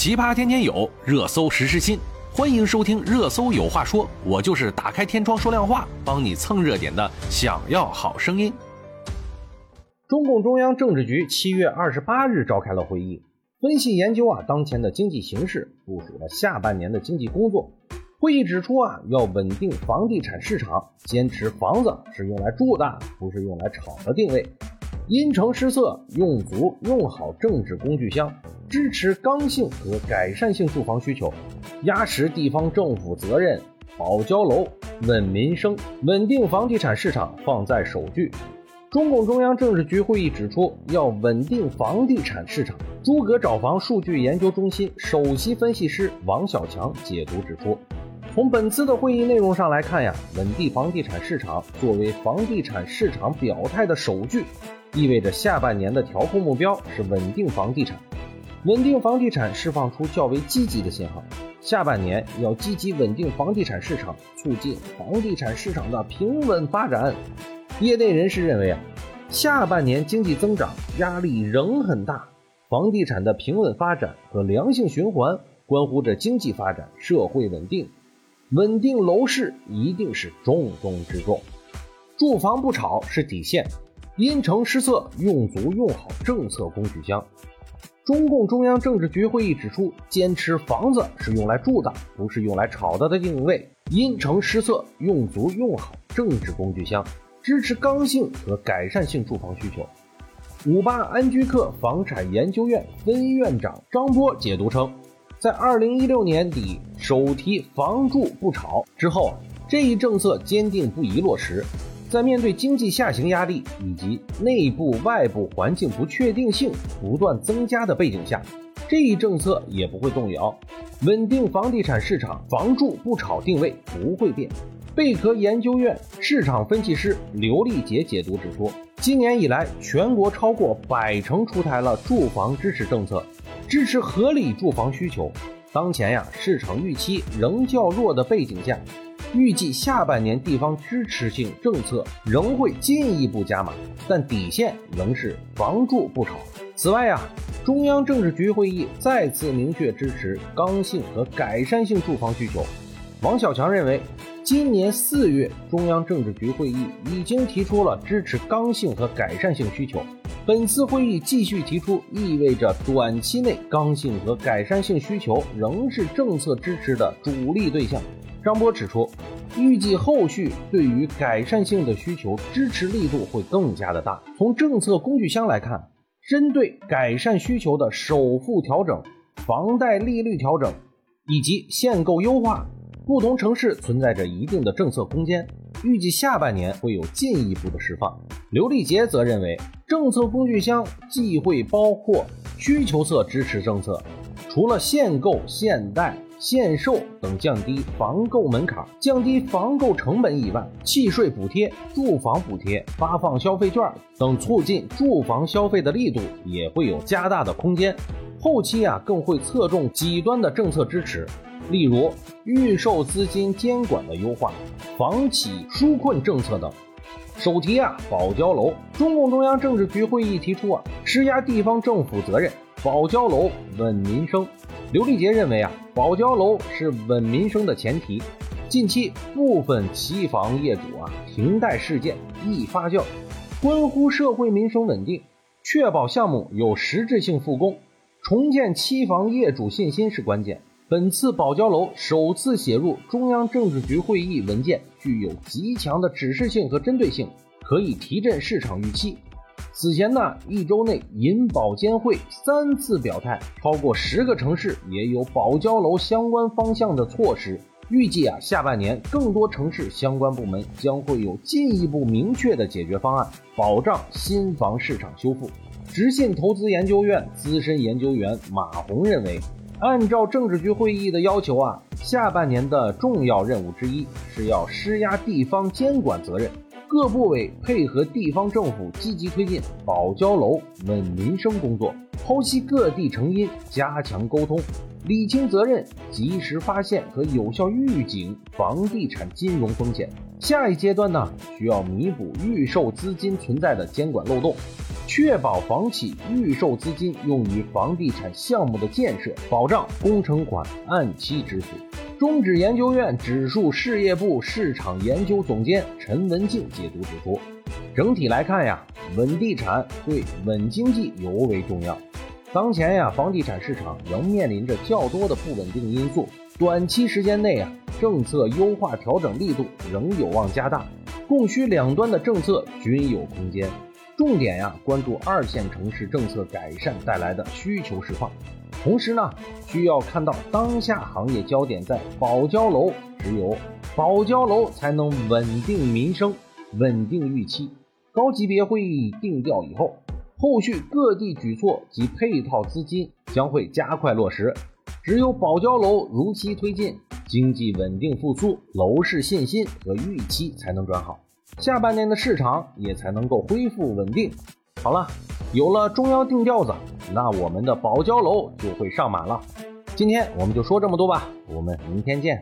奇葩天天有，热搜时时新。欢迎收听《热搜有话说》，我就是打开天窗说亮话，帮你蹭热点的。想要好声音。中共中央政治局七月二十八日召开了会议，分析研究啊当前的经济形势，部署了下半年的经济工作。会议指出啊，要稳定房地产市场，坚持房子是用来住的，不是用来炒的定位。因城施策，用足用好政治工具箱，支持刚性和改善性住房需求，压实地方政府责任，保交楼、稳民生、稳定房地产市场放在首句。中共中央政治局会议指出，要稳定房地产市场。诸葛找房数据研究中心首席分析师王小强解读指出，从本次的会议内容上来看呀，稳定房地产市场作为房地产市场表态的首句。意味着下半年的调控目标是稳定房地产，稳定房地产释放出较为积极的信号。下半年要积极稳定房地产市场，促进房地产市场的平稳发展。业内人士认为啊，下半年经济增长压力仍很大，房地产的平稳发展和良性循环关乎着经济发展、社会稳定，稳定楼市一定是重中之重。住房不炒是底线。因城施策，用足用好政策工具箱。中共中央政治局会议指出，坚持房子是用来住的，不是用来炒的的定位。因城施策，用足用好政治工具箱，支持刚性和改善性住房需求。五八安居客房产研究院分院长张波解读称，在二零一六年底首提“房住不炒”之后，这一政策坚定不移落实。在面对经济下行压力以及内部外部环境不确定性不断增加的背景下，这一政策也不会动摇，稳定房地产市场，房住不炒定位不会变。贝壳研究院市场分析师刘丽杰解读指出，今年以来，全国超过百城出台了住房支持政策，支持合理住房需求。当前呀，市场预期仍较弱的背景下。预计下半年地方支持性政策仍会进一步加码，但底线仍是房住不炒。此外呀，中央政治局会议再次明确支持刚性和改善性住房需求。王小强认为，今年四月中央政治局会议已经提出了支持刚性和改善性需求，本次会议继续提出，意味着短期内刚性和改善性需求仍是政策支持的主力对象。张波指出，预计后续对于改善性的需求支持力度会更加的大。从政策工具箱来看，针对改善需求的首付调整、房贷利率调整以及限购优化，不同城市存在着一定的政策空间。预计下半年会有进一步的释放。刘立杰则认为，政策工具箱既会包括需求侧支持政策，除了限购限贷。限售等降低房购门槛、降低房购成本以外，契税补贴、住房补贴、发放消费券等促进住房消费的力度也会有加大的空间。后期啊，更会侧重几端的政策支持，例如预售资金监管的优化、房企纾困政策等。首提啊，保交楼。中共中央政治局会议提出啊，施压地方政府责任，保交楼，稳民生。刘立杰认为啊，保交楼是稳民生的前提。近期部分期房业主啊停贷事件易发酵，关乎社会民生稳定，确保项目有实质性复工，重建期房业主信心是关键。本次保交楼首次写入中央政治局会议文件，具有极强的指示性和针对性，可以提振市场预期。此前呢，一周内银保监会三次表态，超过十个城市也有保交楼相关方向的措施。预计啊，下半年更多城市相关部门将会有进一步明确的解决方案，保障新房市场修复。直信投资研究院资深研究员马红认为，按照政治局会议的要求啊，下半年的重要任务之一是要施压地方监管责任。各部委配合地方政府，积极推进保交楼、稳民生工作，剖析各地成因，加强沟通，理清责任，及时发现和有效预警房地产金融风险。下一阶段呢，需要弥补预售资金存在的监管漏洞。确保房企预售资金用于房地产项目的建设，保障工程款按期支付。中指研究院指数事业部市场研究总监陈文静解读指出，整体来看呀，稳地产对稳经济尤为重要。当前呀，房地产市场仍面临着较多的不稳定因素，短期时间内啊，政策优化调整力度仍有望加大，供需两端的政策均有空间。重点呀，关注二线城市政策改善带来的需求释放。同时呢，需要看到当下行业焦点在保交楼，只有保交楼才能稳定民生、稳定预期。高级别会议定调以后，后续各地举措及配套资金将会加快落实。只有保交楼如期推进，经济稳定复苏，楼市信心和预期才能转好。下半年的市场也才能够恢复稳定。好了，有了中央定调子，那我们的宝交楼就会上满了。今天我们就说这么多吧，我们明天见。